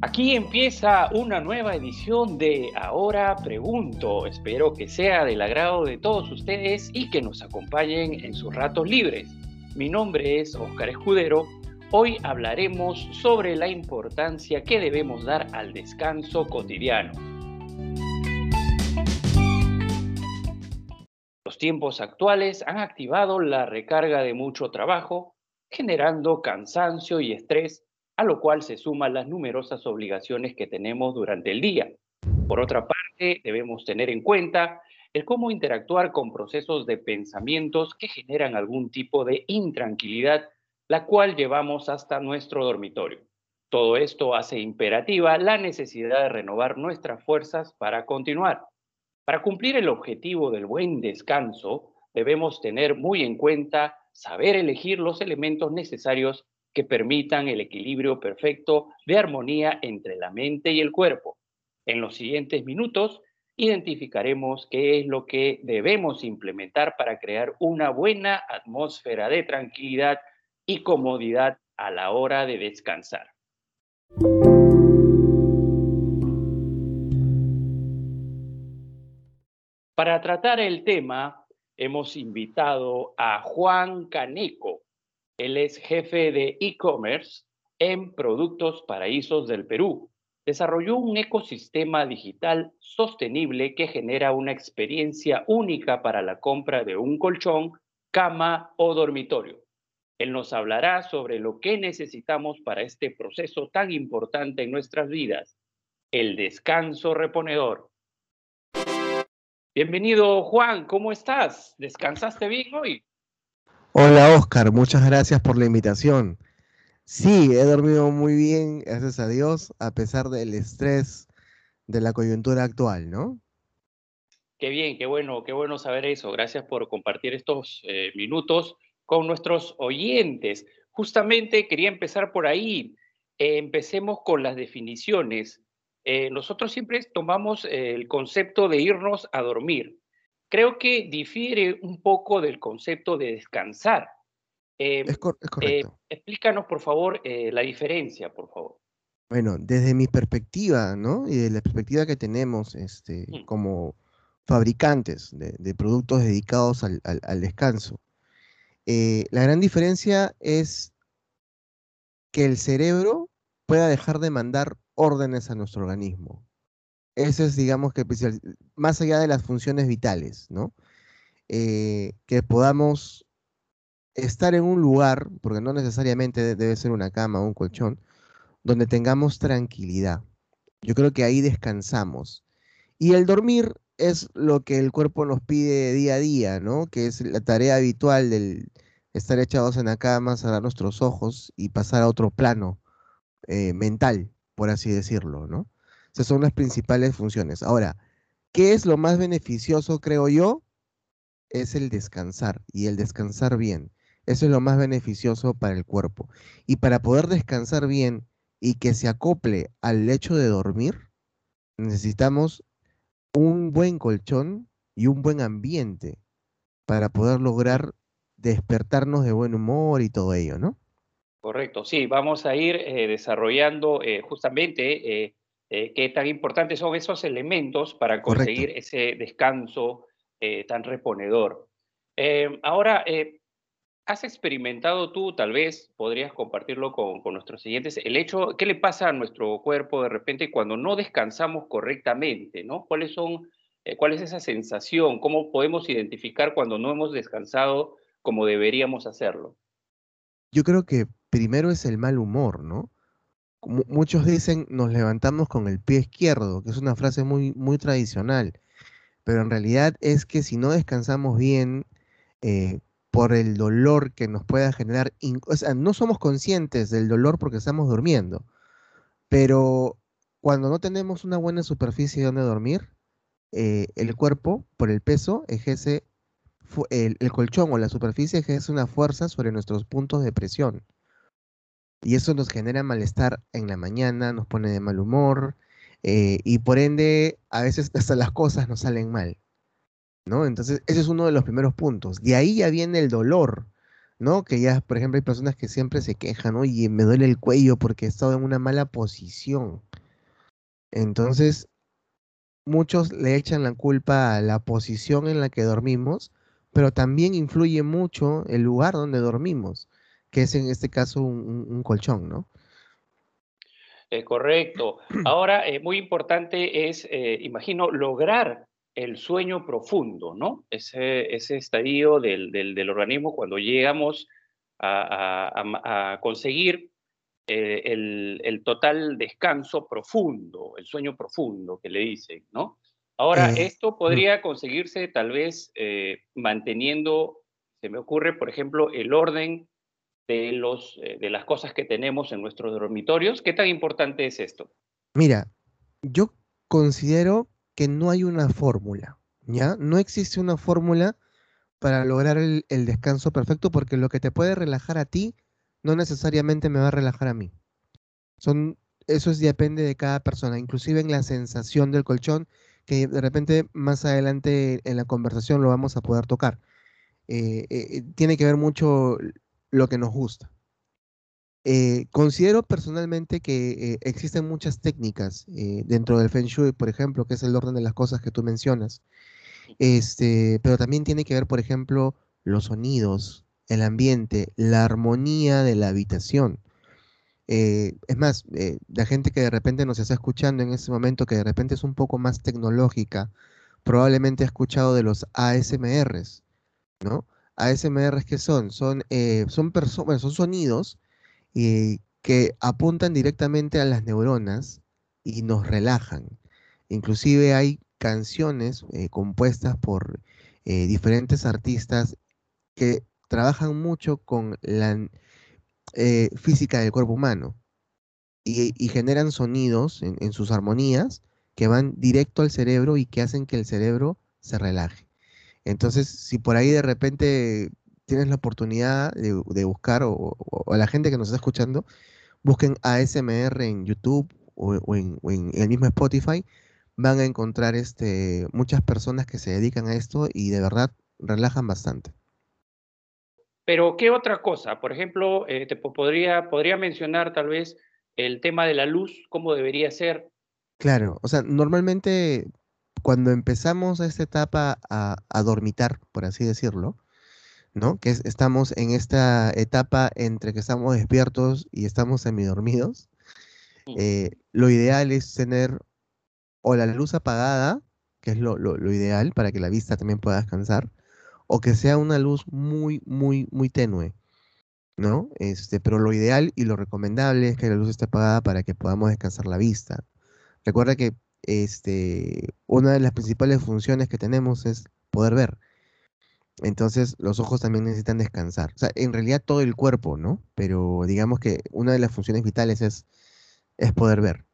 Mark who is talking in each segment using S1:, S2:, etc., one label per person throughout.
S1: Aquí empieza una nueva edición de Ahora Pregunto. Espero que sea del agrado de todos ustedes y que nos acompañen en sus ratos libres. Mi nombre es Oscar Escudero. Hoy hablaremos sobre la importancia que debemos dar al descanso cotidiano. Los tiempos actuales han activado la recarga de mucho trabajo, generando cansancio y estrés a lo cual se suman las numerosas obligaciones que tenemos durante el día. Por otra parte, debemos tener en cuenta el cómo interactuar con procesos de pensamientos que generan algún tipo de intranquilidad, la cual llevamos hasta nuestro dormitorio. Todo esto hace imperativa la necesidad de renovar nuestras fuerzas para continuar. Para cumplir el objetivo del buen descanso, debemos tener muy en cuenta saber elegir los elementos necesarios que permitan el equilibrio perfecto de armonía entre la mente y el cuerpo. En los siguientes minutos identificaremos qué es lo que debemos implementar para crear una buena atmósfera de tranquilidad y comodidad a la hora de descansar. Para tratar el tema, hemos invitado a Juan Caneco, él es jefe de e-commerce en Productos Paraísos del Perú. Desarrolló un ecosistema digital sostenible que genera una experiencia única para la compra de un colchón, cama o dormitorio. Él nos hablará sobre lo que necesitamos para este proceso tan importante en nuestras vidas, el descanso reponedor. Bienvenido Juan, ¿cómo estás? ¿Descansaste bien hoy?
S2: Hola Oscar, muchas gracias por la invitación. Sí, he dormido muy bien, gracias a Dios, a pesar del estrés de la coyuntura actual, ¿no?
S1: Qué bien, qué bueno, qué bueno saber eso. Gracias por compartir estos eh, minutos con nuestros oyentes. Justamente quería empezar por ahí. Eh, empecemos con las definiciones. Eh, nosotros siempre tomamos el concepto de irnos a dormir creo que difiere un poco del concepto de descansar.
S2: Eh, es,
S1: eh, explícanos, por favor, eh, la diferencia, por favor.
S2: Bueno, desde mi perspectiva, ¿no? Y de la perspectiva que tenemos este, mm. como fabricantes de, productos dedicados al, al descanso, la gran diferencia es que el cerebro pueda dejar de mandar órdenes a nuestro organismo. Eso es, digamos, que más allá de las funciones vitales, ¿no? Eh, que podamos estar en un lugar, porque no necesariamente debe ser una cama o un colchón, donde tengamos tranquilidad. Yo creo que ahí descansamos. Y el dormir es lo que el cuerpo nos pide día a día, ¿no? Que es la tarea habitual del estar echados en la cama, cerrar nuestros ojos y pasar a otro plano eh, mental, por así decirlo, ¿no? Esas son las principales funciones. Ahora, ¿qué es lo más beneficioso, creo yo? Es el descansar y el descansar bien. Eso es lo más beneficioso para el cuerpo. Y para poder descansar bien y que se acople al hecho de dormir, necesitamos un buen colchón y un buen ambiente para poder lograr despertarnos de buen humor y todo ello, ¿no?
S1: Correcto, sí, vamos a ir eh, desarrollando eh, justamente eh, eh, qué tan importantes son esos elementos para conseguir ese descanso eh, tan reponedor. Eh, ahora, ¿has experimentado tú, tal vez podrías compartirlo con, nuestros siguientes, el hecho, qué le pasa a nuestro cuerpo de repente cuando no descansamos correctamente, ¿no? ¿Cuáles son, cuál es esa sensación? ¿Cómo podemos identificar cuando no hemos descansado como deberíamos hacerlo?
S2: Yo creo que primero es el mal humor, ¿no? Muchos dicen nos levantamos con el pie izquierdo, que es una frase muy, muy tradicional, pero en realidad es que si no descansamos bien eh, por el dolor que nos pueda generar, o sea, no somos conscientes del dolor porque estamos durmiendo, pero cuando no tenemos una buena superficie donde dormir, eh, el cuerpo, por el peso, ejerce, el, el colchón o la superficie ejerce una fuerza sobre nuestros puntos de presión. Y eso nos genera malestar en la mañana, nos pone de mal humor eh, y por ende a veces hasta las cosas nos salen mal. ¿no? Entonces ese es uno de los primeros puntos. De ahí ya viene el dolor ¿no? Que ya, por ejemplo, hay personas que siempre se quejan, oye, me duele el cuello porque he estado en una mala posición. Entonces, muchos le echan la culpa a la posición en la que dormimos, pero también influye mucho el lugar donde dormimos, que es en este caso un, colchón, ¿no?
S1: Eh, correcto. Ahora, eh, muy importante es, eh, imagino, lograr el sueño profundo, ¿no? Ese, ese estadio del, del, organismo cuando llegamos a, conseguir eh, el, el, total descanso profundo, el sueño profundo que le dicen, ¿no? Ahora, esto podría conseguirse tal vez manteniendo, se me ocurre, por ejemplo, el orden de, los, de las cosas que tenemos en nuestros dormitorios. ¿Qué tan importante es esto?
S2: Mira, yo considero que no hay una fórmula, ¿ya? No existe una fórmula para lograr el, descanso perfecto porque lo que te puede relajar a ti no necesariamente me va a relajar a mí. Son, eso es, depende de cada persona, inclusive en la sensación del colchón, que de repente más adelante en la conversación lo vamos a poder tocar. Eh, eh, tiene que ver mucho lo que nos gusta. Eh, considero personalmente que eh, existen muchas técnicas eh, dentro del Feng Shui, por ejemplo, que es el orden de las cosas que tú mencionas. Este, pero también tiene que ver, por ejemplo, los sonidos, el ambiente, la armonía de la habitación. es más, la gente que de repente nos está escuchando en este momento, que de repente es un poco más tecnológica, probablemente ha escuchado de los ASMRs, ¿no? ASMRs que son, son, son, son sonidos y que apuntan directamente a las neuronas y nos relajan. Inclusive hay canciones eh, compuestas por eh, diferentes artistas que trabajan mucho con la eh, física del cuerpo humano y, generan sonidos en, sus armonías que van directo al cerebro y que hacen que el cerebro se relaje. Entonces, si por ahí de repente tienes la oportunidad de, buscar, o, a la gente que nos está escuchando, busquen ASMR en YouTube o, en, el mismo Spotify, van a encontrar este, muchas personas que se dedican a esto y de verdad relajan bastante.
S1: Pero, ¿qué otra cosa? Por ejemplo, eh, te podría, podría mencionar tal vez el tema de la luz, cómo debería ser.
S2: Claro, o sea, normalmente cuando empezamos a esta etapa a dormitar, por así decirlo, ¿no? Que estamos en esta etapa entre que estamos despiertos y estamos semidormidos. Eh, lo ideal es tener o la luz apagada, que es lo, ideal para que la vista también pueda descansar, o que sea una luz muy, muy, muy tenue, ¿no? Este, pero lo ideal y lo recomendable es que la luz esté apagada para que podamos descansar la vista. Recuerda que este, una de las principales funciones que tenemos es poder ver. Entonces los ojos también necesitan descansar. O sea, en realidad todo el cuerpo, ¿no? Pero digamos que una de las funciones vitales es, es poder ver.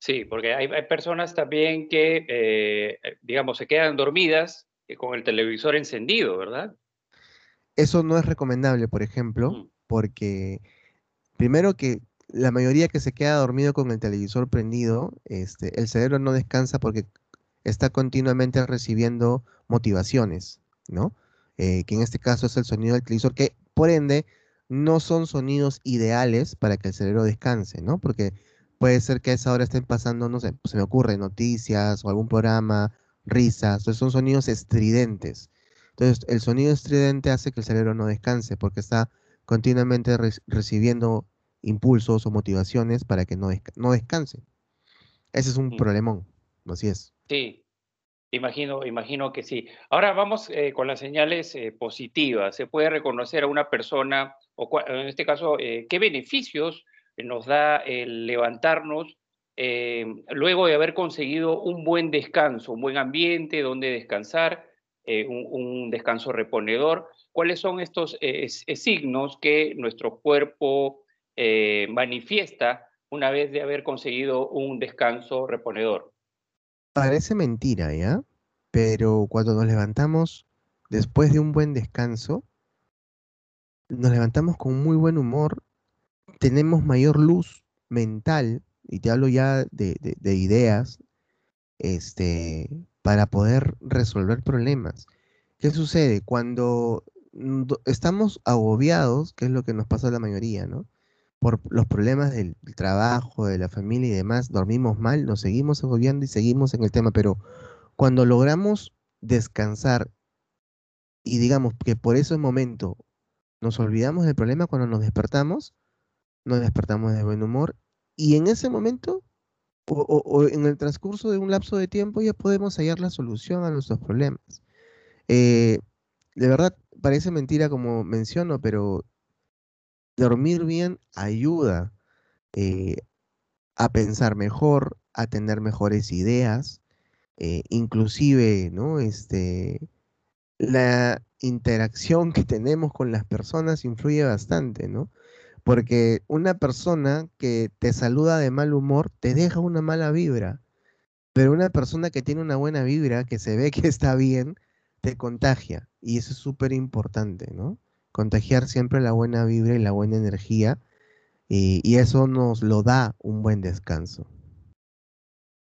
S1: Sí, porque hay, personas también que, eh, digamos, se quedan dormidas eh, con el televisor encendido, ¿verdad?
S2: Eso no es recomendable, por ejemplo, mm. porque primero que la mayoría que se queda dormido con el televisor prendido, este, el cerebro no descansa porque está continuamente recibiendo motivaciones. ¿no? Eh, que en este caso es el sonido del televisor, que por ende no son sonidos ideales para que el cerebro descanse, ¿no? Porque puede ser que a esa hora estén pasando, no sé, se me ocurre, noticias o algún programa, risas, son sonidos estridentes. Entonces, el sonido estridente hace que el cerebro no descanse porque está continuamente recibiendo impulsos o motivaciones para que no, no descanse. Ese es un mm. problemón, así es.
S1: Sí, Imagino, imagino que sí. Ahora vamos eh, con las señales eh, positivas. Se puede reconocer a una persona, o en este caso, eh, qué beneficios nos da el levantarnos luego de haber conseguido un buen descanso, un buen ambiente donde descansar, un, descanso reponedor. ¿Cuáles son estos signos que nuestro cuerpo manifiesta una vez de haber conseguido un descanso reponedor?
S2: Parece mentira, ¿ya? Pero cuando nos levantamos después de un buen descanso, nos levantamos con muy buen humor, tenemos mayor luz mental, y te hablo ya de, ideas, este, para poder resolver problemas. ¿Qué sucede? Cuando estamos agobiados, que es lo que nos pasa a la mayoría, ¿no? Por los problemas del, trabajo, de la familia y demás, dormimos mal, nos seguimos agobiando y seguimos en el tema, pero cuando logramos descansar y digamos que por ese momento nos olvidamos del problema cuando nos despertamos, nos despertamos de buen humor y en ese momento o, en el transcurso de un lapso de tiempo ya podemos hallar la solución a nuestros problemas. Eh, de verdad, parece mentira como menciono, pero dormir bien ayuda eh, a pensar mejor, a tener mejores ideas, eh, inclusive, ¿no? Este, la interacción que tenemos con las personas influye bastante, ¿no? Porque una persona que te saluda de mal humor te deja una mala vibra, pero una persona que tiene una buena vibra, que se ve que está bien, te contagia. Y eso es súper importante, ¿no? Contagiar siempre la buena vibra y la buena energía. Y, eso nos lo da un buen descanso.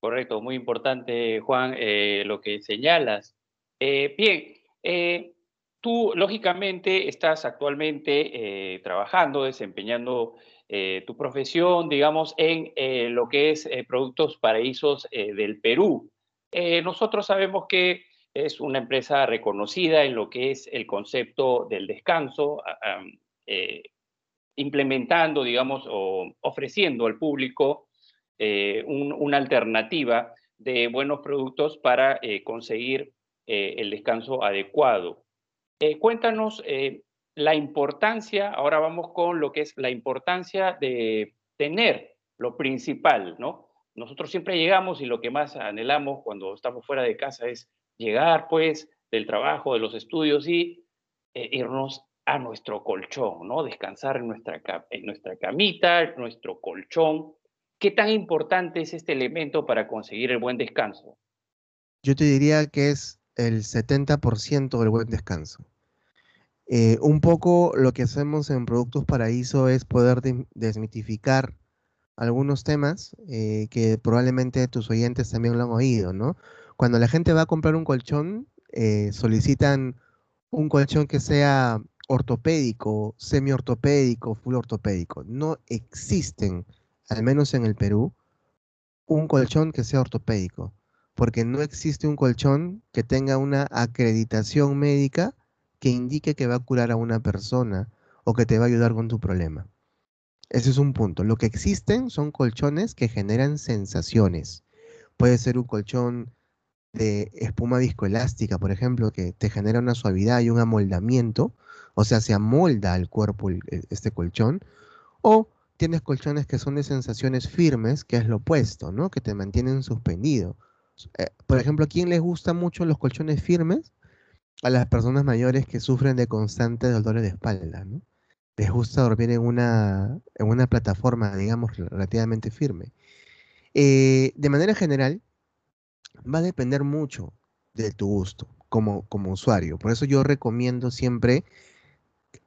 S1: Correcto, muy importante, Juan, eh, lo que señalas. Eh, bien, eh, tú lógicamente estás actualmente trabajando, desempeñando tu profesión, digamos, en lo que es Productos Paraísos del Perú. nosotros sabemos que es una empresa reconocida en lo que es el concepto del descanso, eh, implementando, digamos, o ofreciendo al público eh, una alternativa de buenos productos para eh, conseguir el descanso adecuado. cuéntanos la importancia, ahora vamos con lo que es la importancia de tener lo principal, ¿no? Nosotros siempre llegamos y lo que más anhelamos cuando estamos fuera de casa es llegar pues del trabajo, de los estudios y eh, irnos a nuestro colchón, ¿no? Descansar en nuestra, en nuestra camita, nuestro colchón. ¿Qué tan importante es este elemento para conseguir el buen descanso?
S2: Yo te diría que es el 70% del buen descanso. Eh, un poco lo que hacemos en Productos Paraíso es poder desmitificar algunos temas eh, que probablemente tus oyentes también lo han oído, ¿no? Cuando la gente va a comprar un colchón, eh, solicitan un colchón que sea ortopédico, semi-ortopédico, full ortopédico. No existen, al menos en el Perú, un colchón que sea ortopédico, porque no existe un colchón que tenga una acreditación médica que indique que va a curar a una persona o que te va a ayudar con tu problema. Ese es un punto. Lo que existen son colchones que generan sensaciones. Puede ser un colchón de espuma viscoelástica, por ejemplo, que te genera una suavidad y un amoldamiento, o sea, se amolda al cuerpo este colchón, o tienes colchones que son de sensaciones firmes, que es lo opuesto, ¿no? Que te mantienen suspendido. Eh, por ejemplo, ¿a quién les gustan mucho los colchones firmes? A las personas mayores que sufren de constantes dolores de espalda, ¿no? Les gusta dormir en una, en una plataforma, digamos, relativamente firme. Eh, de manera general, va a depender mucho de tu gusto como, como usuario. Por eso yo recomiendo siempre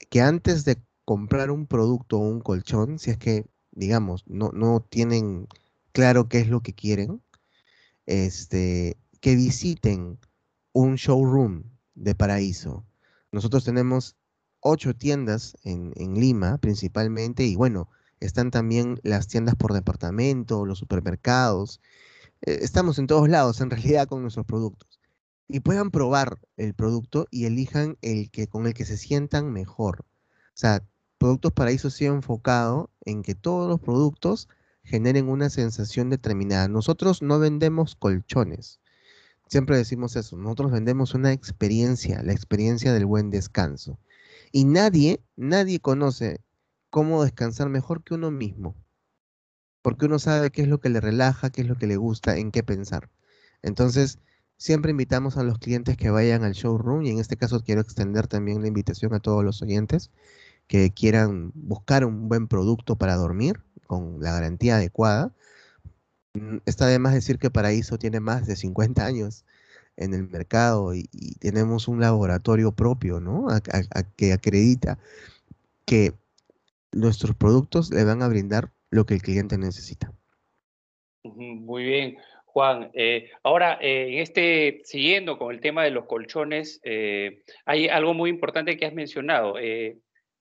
S2: que antes de comprar un producto o un colchón, si es que, digamos, no, no tienen claro qué es lo que quieren, este, que visiten un showroom de Paraíso. Nosotros tenemos ocho tiendas en, en, Lima principalmente y bueno, están también las tiendas por departamento, los supermercados eh, estamos en todos lados en realidad con nuestros productos. Y puedan probar el producto y elijan el que con el que se sientan mejor. O sea, Productos Paraíso ha enfocado en que todos los productos generen una sensación determinada. Nosotros no vendemos colchones. Siempre decimos eso. Nosotros vendemos una experiencia, la experiencia del buen descanso. Y nadie, nadie conoce cómo descansar mejor que uno mismo porque uno sabe qué es lo que le relaja, qué es lo que le gusta, en qué pensar. Entonces, siempre invitamos a los clientes que vayan al showroom y en este caso quiero extender también la invitación a todos los oyentes que quieran buscar un buen producto para dormir con la garantía adecuada. Mm, está de decir que Paraíso tiene más de 50 años en el mercado y, tenemos un laboratorio propio, ¿no? que acredita que nuestros productos le van a brindar lo que el cliente necesita.
S1: Muy bien. Juan. Eh, ahora, eh, en este, siguiendo con el tema de los colchones, eh, hay algo muy importante que has mencionado.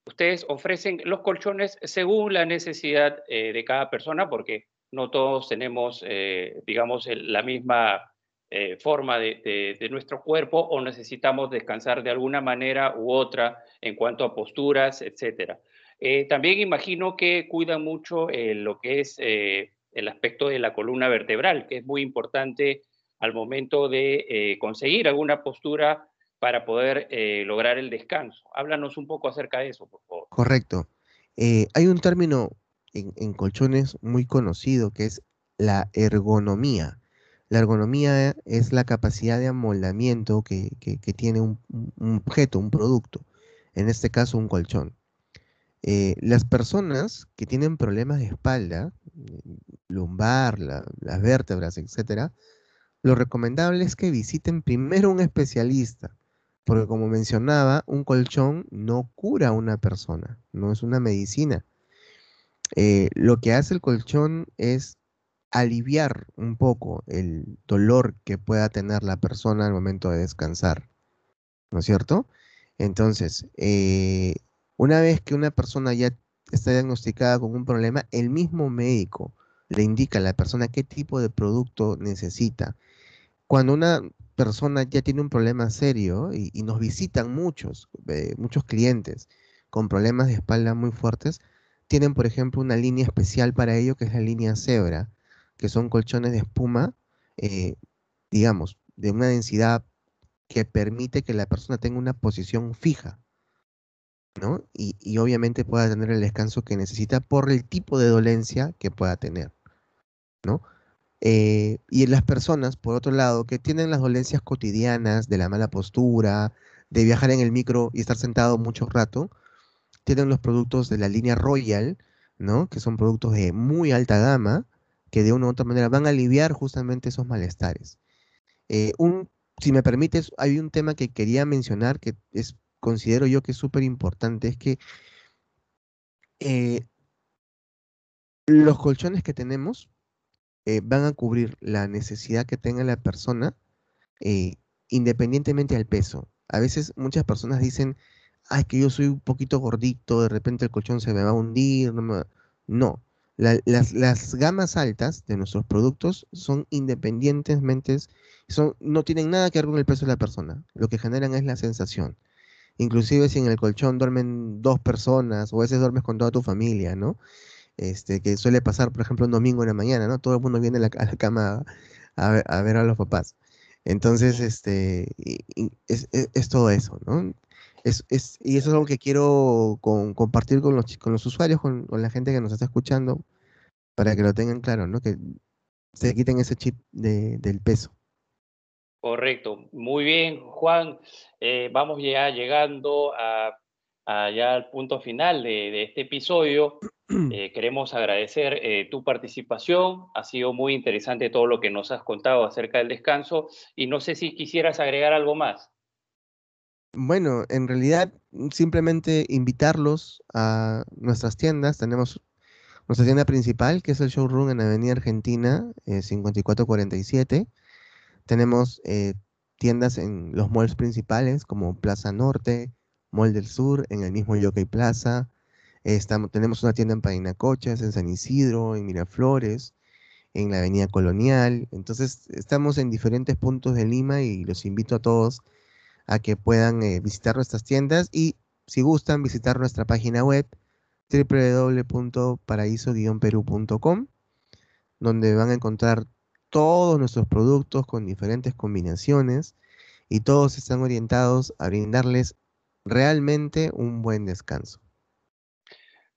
S1: ustedes ofrecen los colchones según la necesidad de cada persona, porque no todos tenemos, digamos, la misma forma de, de, nuestro cuerpo o necesitamos descansar de alguna manera u otra en cuanto a posturas, etcétera. También imagino que cuidan mucho lo que es el aspecto de la columna vertebral, que es muy importante al momento de eh, conseguir alguna postura para poder eh, lograr el descanso. Háblanos un poco acerca de eso, por favor.
S2: Correcto. Eh, hay un término en, colchones muy conocido que es la ergonomía. La ergonomía es la capacidad de amoldamiento que, tiene un, objeto, un producto, en este caso un colchón. Las personas que tienen problemas de espalda, lumbar, las vértebras, etcétera, lo recomendable es que visiten primero un especialista, porque como mencionaba, un colchón no cura a una persona, no es una medicina. Eh, lo que hace el colchón es aliviar un poco el dolor que pueda tener la persona al momento de descansar, ¿no es cierto? Entonces, eh, una vez que una persona ya está diagnosticada con un problema, el mismo médico le indica a la persona qué tipo de producto necesita. Cuando una persona ya tiene un problema serio y, nos visitan muchos, eh, muchos clientes con problemas de espalda muy fuertes, tienen, por ejemplo, una línea especial para ello que es la línea Zebra, que son colchones de espuma, eh, digamos, de una densidad que permite que la persona tenga una posición fija. Y, obviamente pueda tener el descanso que necesita por el tipo de dolencia que pueda tener. ¿no? Eh, y las personas, por otro lado, que tienen las dolencias cotidianas de la mala postura, de viajar en el micro y estar sentado mucho rato, tienen los productos de la línea Royal, ¿no? Que son productos de muy alta gama, que de una u otra manera van a aliviar justamente esos malestares. Eh, si me permites, hay un tema que quería mencionar que es, considero yo que es súper importante, es que eh, los colchones que tenemos eh, van a cubrir la necesidad que tenga la persona eh, independientemente del peso. A veces muchas personas dicen, ay, que yo soy un poquito gordito, de repente el colchón se me va a hundir. No, las, gamas altas de nuestros productos son independientemente, son, no tienen nada que ver con el peso de la persona. Lo que generan es la sensación. Inclusive si en el colchón duermen dos personas o a veces duermes con toda tu familia, ¿no? este, que suele pasar, por ejemplo, un domingo en la mañana, ¿no? Todo el mundo viene a la, cama a ver, a los papás. Entonces, este, es, todo eso, ¿no? Es, y eso es algo que quiero compartir con los, con los usuarios, con, la gente que nos está escuchando, para que lo tengan claro, ¿no? Que se quiten ese chip del peso.
S1: Correcto. Muy bien, Juan. Eh, vamos ya llegando a ya al punto final de, este episodio. Eh, queremos agradecer eh, tu participación. Ha sido muy interesante todo lo que nos has contado acerca del descanso y no sé si quisieras agregar algo más.
S2: Bueno, en realidad simplemente invitarlos a nuestras tiendas. Tenemos nuestra tienda principal, que es el showroom en Avenida Argentina 5447. Eh, Tenemos tiendas en los malls principales como Plaza Norte, Mall del Sur, en el mismo Yokai Plaza. Estamos, tenemos una tienda en Painacochas, en San Isidro, en Miraflores, en la Avenida Colonial. Entonces, estamos en diferentes puntos de Lima y los invito a todos a que puedan eh, visitar nuestras tiendas y, si gustan, visitar nuestra página web www.paraíso-perú.com, donde van a encontrar todos nuestros productos con diferentes combinaciones y todos están orientados a brindarles realmente un buen descanso.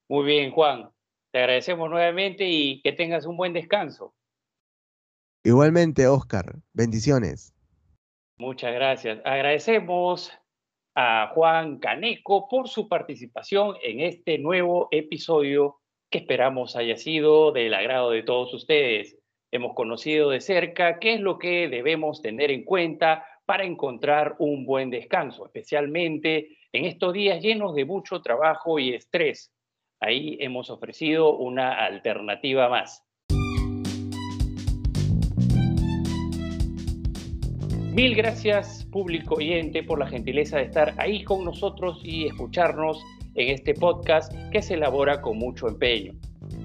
S1: Muy bien, Juan. Te agradecemos nuevamente y que tengas un buen descanso.
S2: Igualmente, Oscar. Bendiciones.
S1: Muchas gracias. Agradecemos a Juan Caneco por su participación en este nuevo episodio que esperamos haya sido del agrado de todos ustedes. Hemos conocido de cerca qué es lo que debemos tener en cuenta para encontrar un buen descanso, especialmente en estos días llenos de mucho trabajo y estrés. Ahí hemos ofrecido una alternativa más. Mil gracias, público oyente, por la gentileza de estar ahí con nosotros y escucharnos en este podcast que se elabora con mucho empeño.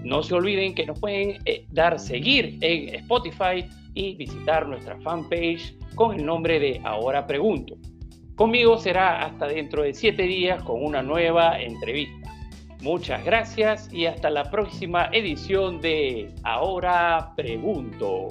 S1: No se olviden que nos pueden eh, dar seguir en Spotify y visitar nuestra fanpage con el nombre de Ahora Pregunto. Conmigo será hasta dentro de siete días con una nueva entrevista. Muchas gracias y hasta la próxima edición de Ahora Pregunto.